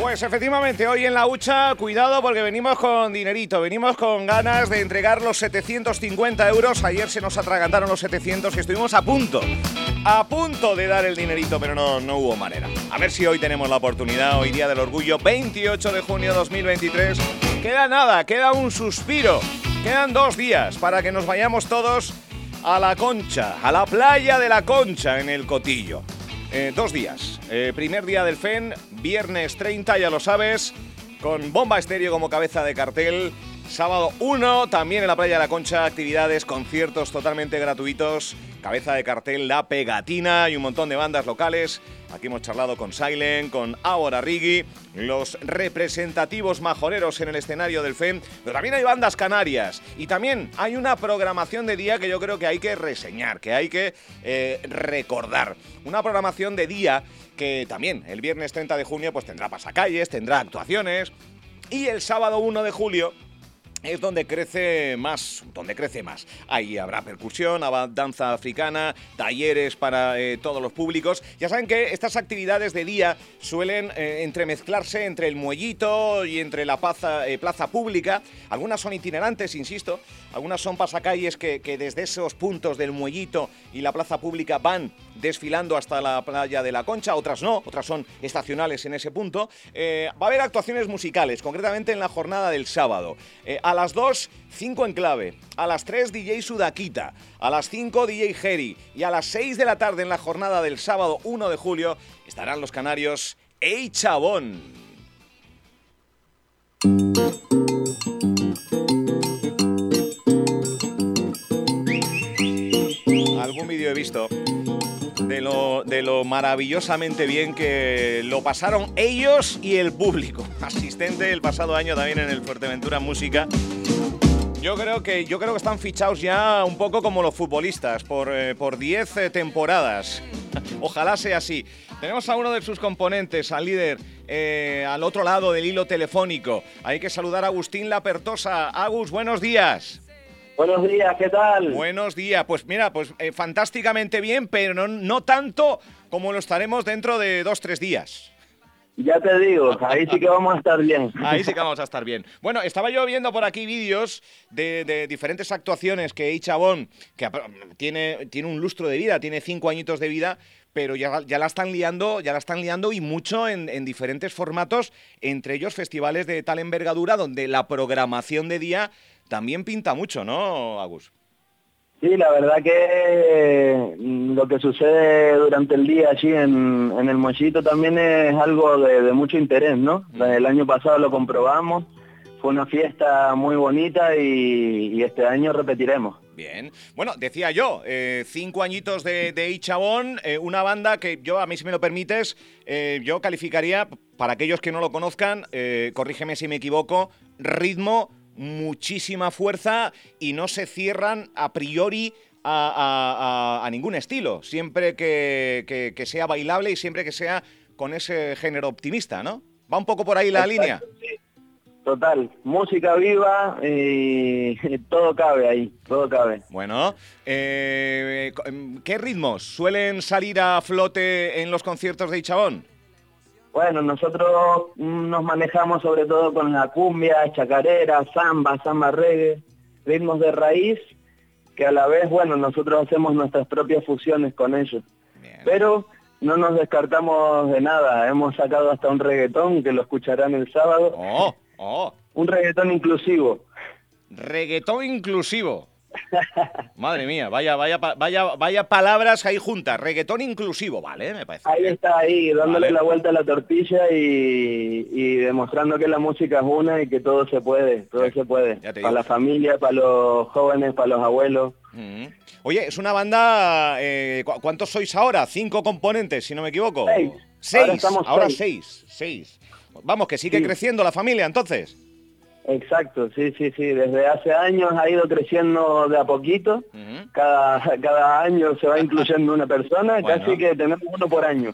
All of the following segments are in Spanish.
Pues efectivamente, hoy en la hucha, cuidado porque venimos con dinerito, venimos con ganas de entregar los 750 euros. Ayer se nos atragantaron los 700 y estuvimos a punto, a punto de dar el dinerito, pero no, no hubo manera. A ver si hoy tenemos la oportunidad, hoy día del orgullo, 28 de junio 2023. Queda nada, queda un suspiro, quedan dos días para que nos vayamos todos a la concha, a la playa de la concha en el cotillo. Eh, dos días. Eh, primer día del FEN, viernes 30, ya lo sabes, con Bomba Estéreo como cabeza de cartel. Sábado 1, también en la Playa de la Concha, actividades, conciertos totalmente gratuitos. Cabeza de cartel, La Pegatina y un montón de bandas locales. Aquí hemos charlado con Silent, con Ahora Rigi, los representativos majoreros en el escenario del FEM, pero también hay bandas canarias y también hay una programación de día que yo creo que hay que reseñar, que hay que eh, recordar. Una programación de día que también el viernes 30 de junio pues tendrá pasacalles, tendrá actuaciones y el sábado 1 de julio es donde crece más, donde crece más. Ahí habrá percusión, danza africana, talleres para eh, todos los públicos. Ya saben que estas actividades de día suelen eh, entremezclarse entre el muellito y entre la eh, plaza, pública. Algunas son itinerantes, insisto, algunas son pasacalles que, desde esos puntos del muellito y la plaza pública van desfilando hasta la playa de la Concha, otras no, otras son estacionales en ese punto. va a haber actuaciones musicales, concretamente en la jornada del sábado. A las 2, 5 en clave. A las 3, DJ Sudaquita. A las 5, DJ Jerry. Y a las 6 de la tarde, en la jornada del sábado 1 de julio, estarán los canarios Ey Chabón. Vídeo he visto de lo, de lo maravillosamente bien que lo pasaron ellos y el público. Asistente el pasado año también en el Fuerteventura Música. Yo creo que yo creo que están fichados ya un poco como los futbolistas por 10 por eh, temporadas. Ojalá sea así. Tenemos a uno de sus componentes, al líder, eh, al otro lado del hilo telefónico. Hay que saludar a Agustín Lapertosa. Agus, buenos días. Buenos días, ¿qué tal? Buenos días. Pues mira, pues eh, fantásticamente bien, pero no, no tanto como lo estaremos dentro de dos, tres días. Ya te digo, ahí sí que vamos a estar bien. Ahí sí que vamos a estar bien. Bueno, estaba yo viendo por aquí vídeos de, diferentes actuaciones que Chabón, que tiene, tiene un lustro de vida, tiene cinco añitos de vida, pero ya, ya la están liando, ya la están liando y mucho en, en diferentes formatos, entre ellos festivales de tal envergadura donde la programación de día también pinta mucho, ¿no, Agus? Sí, la verdad que mm, lo que sucede durante el día allí en, el Mochito también es algo de, mucho interés, ¿no? Mm. El año pasado lo comprobamos, fue una fiesta muy bonita y, este año repetiremos. Bien. Bueno, decía yo, eh, cinco añitos de, de Ichabón, eh, una banda que yo, a mí si me lo permites, eh, yo calificaría, para aquellos que no lo conozcan, corrígeme si me equivoco, ritmo muchísima fuerza y no se cierran a priori a, ningún estilo, siempre que, sea bailable y siempre que sea con ese género optimista, ¿no? Va un poco por ahí la línea. Total, música viva y todo cabe ahí, todo cabe. Bueno, eh, ¿qué ritmos suelen salir a flote en los conciertos de Ichabón? Bueno, nosotros nos manejamos sobre todo con la cumbia, chacarera, samba, samba reggae, ritmos de raíz, que a la vez, bueno, nosotros hacemos nuestras propias fusiones con ellos. Pero no nos descartamos de nada, hemos sacado hasta un reggaetón que lo escucharán el sábado. Oh, oh. Un reggaetón inclusivo. Reggaetón inclusivo. Madre mía, vaya, vaya, vaya, vaya palabras ahí juntas. Reggaetón inclusivo, vale, me parece. Ahí está, ahí, dándole la vuelta a la tortilla y, demostrando que la música es una y que todo se puede, todo se puede. Para la familia, para los jóvenes, para los abuelos. Mm. Oye, es una banda, eh, ¿cuántos sois ahora? Cinco componentes, si no me equivoco. Seis. Seis, ahora, seis. seis. Vamos, que sigue creciendo la familia entonces. Exacto, sí, sí, sí. Desde hace años ha ido creciendo de a poquito. cada, cada año se va incluyendo una persona, casi que tenemos uno por año.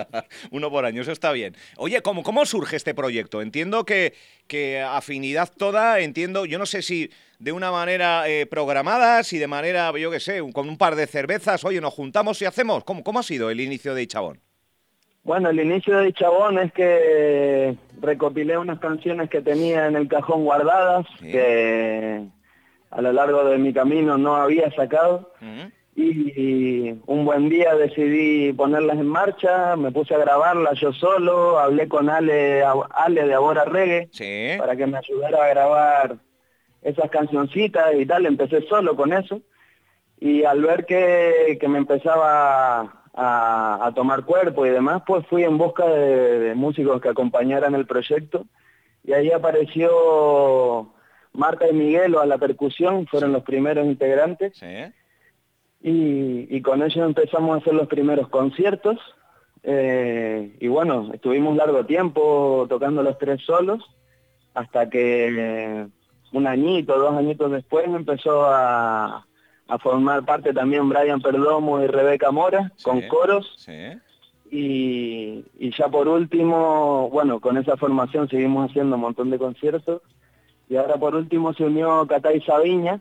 uno por año, eso está bien. Oye, ¿cómo, cómo surge este proyecto? Entiendo que, que afinidad toda, entiendo, yo no sé si de una manera eh, programada, si de manera, yo qué sé, con un par de cervezas, oye, nos juntamos y hacemos. ¿Cómo, cómo ha sido el inicio de Ichabón? Bueno, el inicio de Chabón es que recopilé unas canciones que tenía en el cajón guardadas, que a lo largo de mi camino no había sacado. Y un buen día decidí ponerlas en marcha, me puse a grabarlas yo solo, hablé con Ale, Ale de Abora Reggae para que me ayudara a grabar esas cancioncitas y tal, empecé solo con eso. Y al ver que, que me empezaba a, tomar cuerpo y demás, pues fui en busca de, músicos que acompañaran el proyecto y ahí apareció Marta y Miguelo a la percusión, fueron los primeros integrantes. Y, con ellos empezamos a hacer los primeros conciertos. Eh, y bueno, estuvimos largo tiempo tocando los tres solos, hasta que un añito, dos añitos después empezó a, a formar parte también Brian Perdomo y Rebeca Mora con coros. Y, ya por último, bueno, con esa formación seguimos haciendo un montón de conciertos. Y ahora por último se unió Catay Sabiña,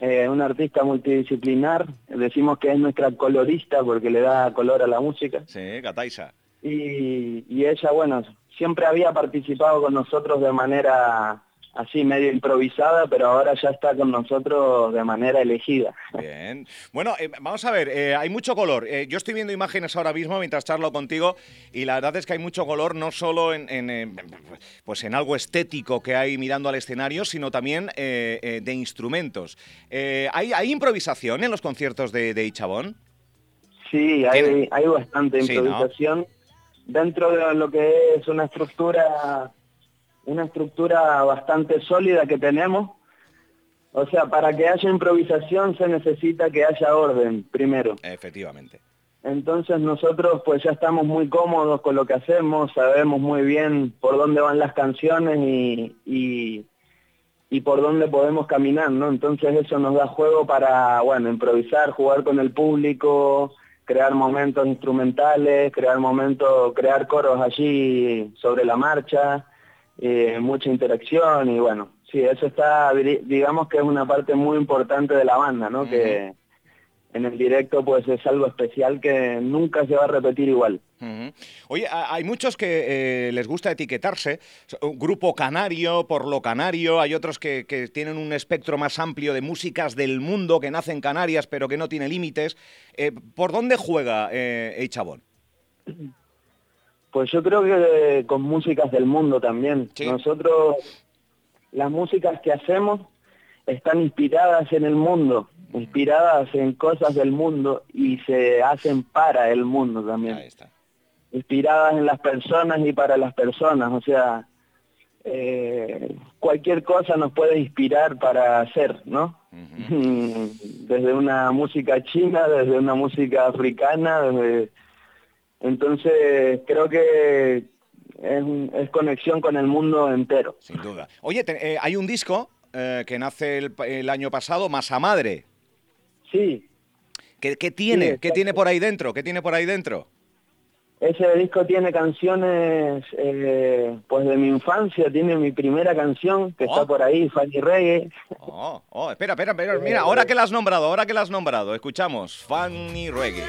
eh, una artista multidisciplinar. Decimos que es nuestra colorista porque le da color a la música. Sí, Cataiza. Y, y ella, bueno, siempre había participado con nosotros de manera así medio improvisada, pero ahora ya está con nosotros de manera elegida. Bien. Bueno, eh, vamos a ver, eh, hay mucho color. Eh, yo estoy viendo imágenes ahora mismo mientras charlo contigo y la verdad es que hay mucho color no solo en, pues en algo estético que hay mirando al escenario, sino también de instrumentos. ¿hay, ¿hay, improvisación en los conciertos de, de Ichabón? Sí, hay, hay bastante improvisación. Dentro de lo que es una estructura una estructura bastante sólida que tenemos. O sea, para que haya improvisación se necesita que haya orden, primero. Efectivamente. Entonces nosotros pues ya estamos muy cómodos con lo que hacemos, sabemos muy bien por dónde van las canciones y, y, y por dónde podemos caminar, ¿no? Entonces eso nos da juego para, bueno, improvisar, jugar con el público, crear momentos instrumentales, crear momentos, crear coros allí sobre la marcha eh, mucha interacción y bueno, sí, eso está, digamos que es una parte muy importante de la banda, ¿no? Que en el directo pues es algo especial que nunca se va a repetir igual. Oye, hay muchos que eh, les gusta etiquetarse, grupo canario por lo canario, hay otros que, tienen un espectro más amplio de músicas del mundo que nacen Canarias pero que no tiene límites. Eh, ¿Por dónde juega eh, Chabón? Pues yo creo que con músicas del mundo también. Nosotros, las músicas que hacemos están inspiradas en el mundo, inspiradas en cosas del mundo y se hacen para el mundo también. Inspiradas en las personas y para las personas, o sea, eh, cualquier cosa nos puede inspirar para hacer, ¿no? Desde una música china, desde una música africana, desde entonces, creo que es, conexión con el mundo entero. Sin duda. Oye, eh, hay un disco eh, que nace el, año pasado, Masa Madre. Sí. ¿Qué, tiene? ¿Qué tiene por ahí dentro? ¿Qué tiene por ahí dentro? Ese disco tiene canciones eh, pues de mi infancia, tiene mi primera canción que está oh. por ahí, Fanny Reggae. Oh, oh, espera, espera, espera, mira, ahora que la has nombrado, ahora que la has nombrado, escuchamos, Fanny Reggae.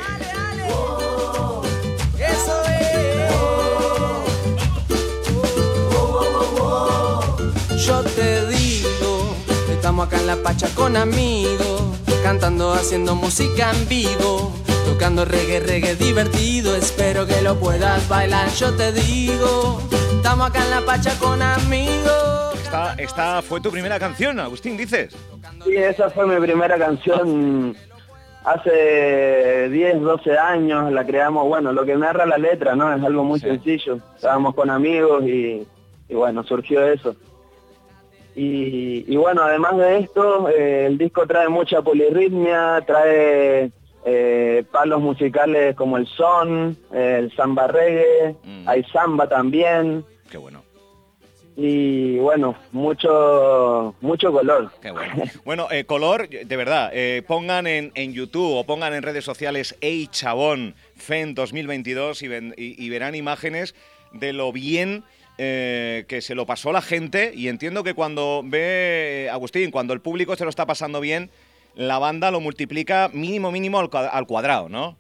Yo te digo, estamos acá en la pacha con amigos, cantando, haciendo música en vivo, tocando reggae, reggae divertido, espero que lo puedas bailar. Yo te digo, estamos acá en la pacha con amigos. Esta, esta fue tu primera canción, Agustín, dices. Sí, esa fue mi primera canción hace 10, 12 años, la creamos, bueno, lo que narra la letra, ¿no? Es algo muy sencillo. Estábamos con amigos y, y bueno, surgió eso. Y, bueno, además de esto, eh, el disco trae mucha polirritmia, trae eh, palos musicales como el son, el samba reggae, mm. hay samba también. Qué bueno. Y bueno, mucho mucho color. Qué bueno. Bueno, eh, color, de verdad, pongan en, en, YouTube o pongan en redes sociales Ey Chabón FEN 2022 y, y verán imágenes de lo bien eh, que se lo pasó la gente y entiendo que cuando ve, Agustín, cuando el público se lo está pasando bien, la banda lo multiplica mínimo, mínimo al, cuadrado, ¿no?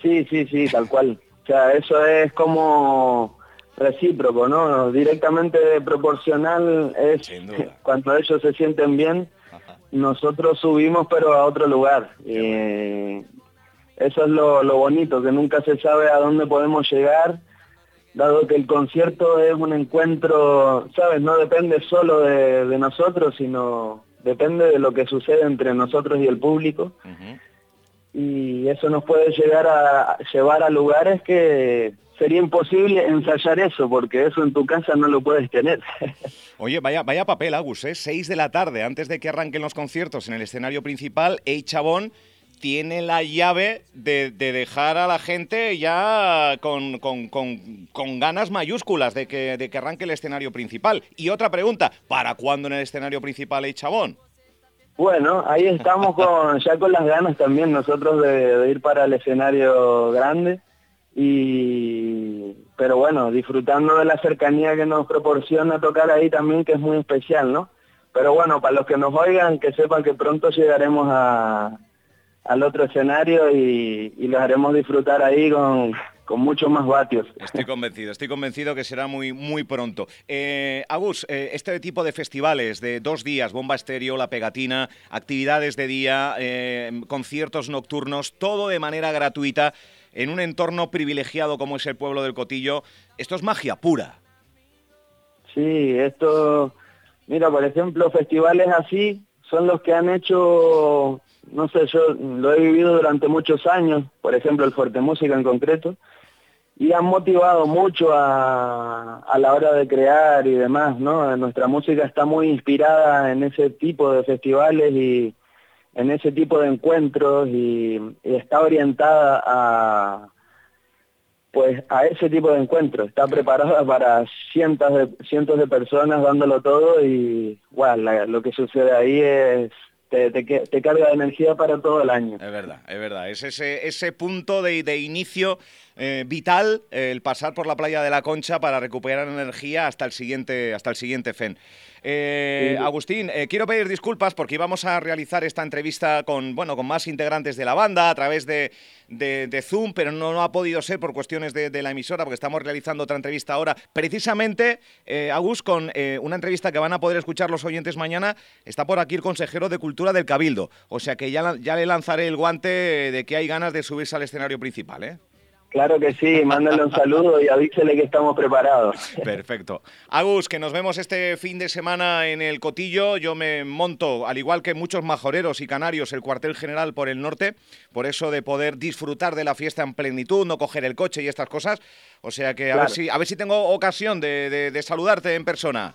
Sí, sí, sí, tal cual. O sea, eso es como recíproco, ¿no? Directamente proporcional es cuando ellos se sienten bien, nosotros subimos pero a otro lugar. Y eso es lo, bonito, que nunca se sabe a dónde podemos llegar, dado que el concierto es un encuentro, ¿sabes? No depende solo de, nosotros, sino depende de lo que sucede entre nosotros y el público. Y eso nos puede llegar a llevar a lugares que sería imposible ensayar eso, porque eso en tu casa no lo puedes tener. Oye, vaya, vaya papel, Agus, ¿eh? Seis de la tarde, antes de que arranquen los conciertos en el escenario principal, Ey Chabón tiene la llave de, dejar a la gente ya con, ganas mayúsculas de que, de que arranque el escenario principal. Y otra pregunta, ¿para cuándo en el escenario principal hay Chabón? Bueno, ahí estamos con, ya con las ganas también nosotros de, ir para el escenario grande y pero bueno, disfrutando de la cercanía que nos proporciona tocar ahí también, que es muy especial, ¿no? Pero bueno, para los que nos oigan, que sepan que pronto llegaremos a, al otro escenario y, y los haremos disfrutar ahí con, con muchos más vatios. Estoy convencido, estoy convencido que será muy, muy pronto. Eh, Agus, eh, este tipo de festivales de dos días, Bomba Estéreo, La Pegatina, actividades de día, eh, conciertos nocturnos, todo de manera gratuita, en un entorno privilegiado como es el pueblo del Cotillo, esto es magia pura. Sí, esto, mira, por ejemplo, festivales así son los que han hecho no sé, yo lo he vivido durante muchos años, por ejemplo el Fuerte Música en concreto, y han motivado mucho a, a, la hora de crear y demás, ¿no? Nuestra música está muy inspirada en ese tipo de festivales y en ese tipo de encuentros y, está orientada a pues a ese tipo de encuentros, está preparada para cientos de, cientos de personas dándolo todo y bueno, lo que sucede ahí es te, carga de energía para todo el año. Es verdad, es verdad. Es ese, ese punto de, de inicio eh, vital, el pasar por la playa de la Concha para recuperar energía hasta el siguiente, hasta el siguiente FEN. Eh, Agustín, eh, quiero pedir disculpas porque íbamos a realizar esta entrevista con, bueno, con más integrantes de la banda a través de, Zoom, pero no, ha podido ser por cuestiones de, la emisora, porque estamos realizando otra entrevista ahora, precisamente, eh, Agus, con una entrevista que van a poder escuchar los oyentes mañana. Está por aquí el consejero de Cultura del Cabildo, o sea que ya, ya le lanzaré el guante de que hay ganas de subirse al escenario principal, ¿eh? Claro que sí, mándale un saludo y avísele que estamos preparados. Perfecto. Agus, que nos vemos este fin de semana en el Cotillo. Yo me monto, al igual que muchos majoreros y canarios, el cuartel general por el norte, por eso de poder disfrutar de la fiesta en plenitud, no coger el coche y estas cosas. O sea que a, ver, si, a ver si tengo ocasión de, saludarte en persona.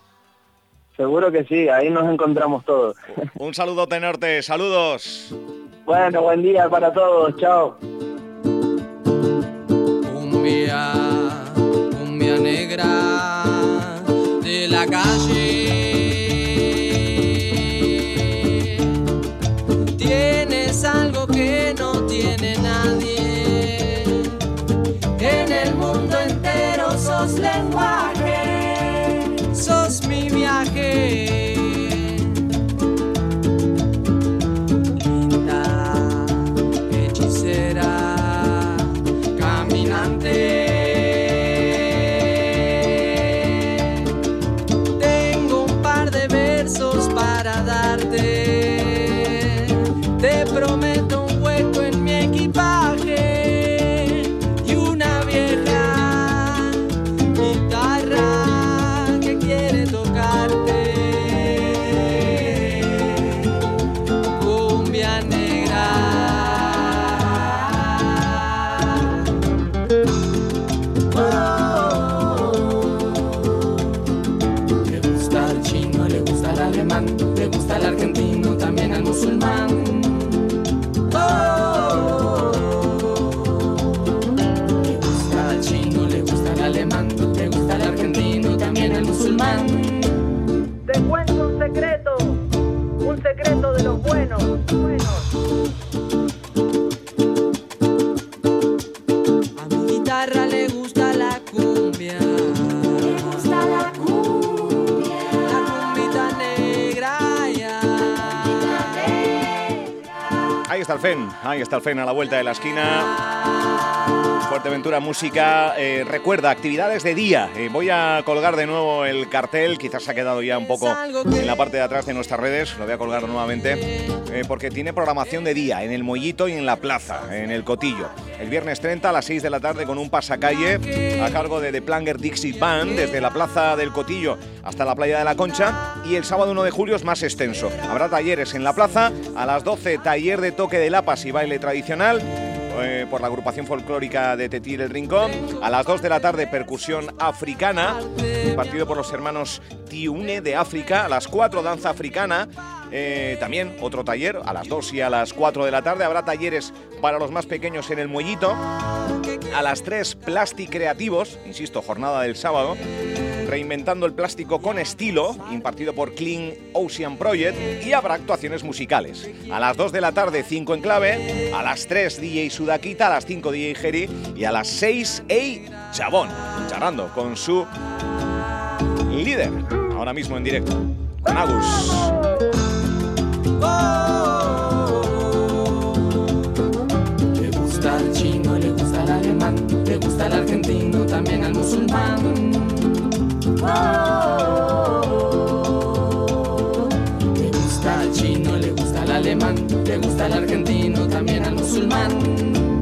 Seguro que sí, ahí nos encontramos todos. Un saludo de norte, saludos. Bueno, buen día para todos, chao de Te cuento un secreto, un secreto de los buenos. buenos. El FEN, ahí está el FEN a la vuelta de la esquina. Fuerteventura Música eh, recuerda actividades de día. Eh, voy a colgar de nuevo el cartel, quizás se ha quedado ya un poco en la parte de atrás de nuestras redes, lo voy a colgar nuevamente, eh, porque tiene programación de día en el Mollito y en la plaza, en el Cotillo. El viernes 30 a las 6 de la tarde con un pasacalle a cargo de The Planger Dixie Band desde la plaza del Cotillo hasta la playa de la Concha y el sábado 1 de julio es más extenso. Habrá talleres en la plaza, a las 12 taller de toque de lapas y baile tradicional eh, por la agrupación folclórica de Tetir el Rincón. A las 2 de la tarde, percusión africana, impartido por los hermanos Tiune de África. A las 4, danza africana. Eh, también otro taller a las 2 y a las 4 de la tarde. Habrá talleres para los más pequeños en el Muellito. A las 3, Plastic Creativos, insisto, jornada del sábado. Reinventando el plástico con estilo, impartido por Clean Ocean Project, y habrá actuaciones musicales. A las 2 de la tarde, 5 en clave, a las 3 DJ Sudaquita, a las 5 DJ Jerry y a las 6 Ey Chabón, charlando con su líder, ahora mismo en directo, con Agus. Gusta al chino, le gusta al alemán, le gusta al argentino, también al musulmán. Le gusta al chino, le gusta al alemán, le gusta al argentino, también al musulmán.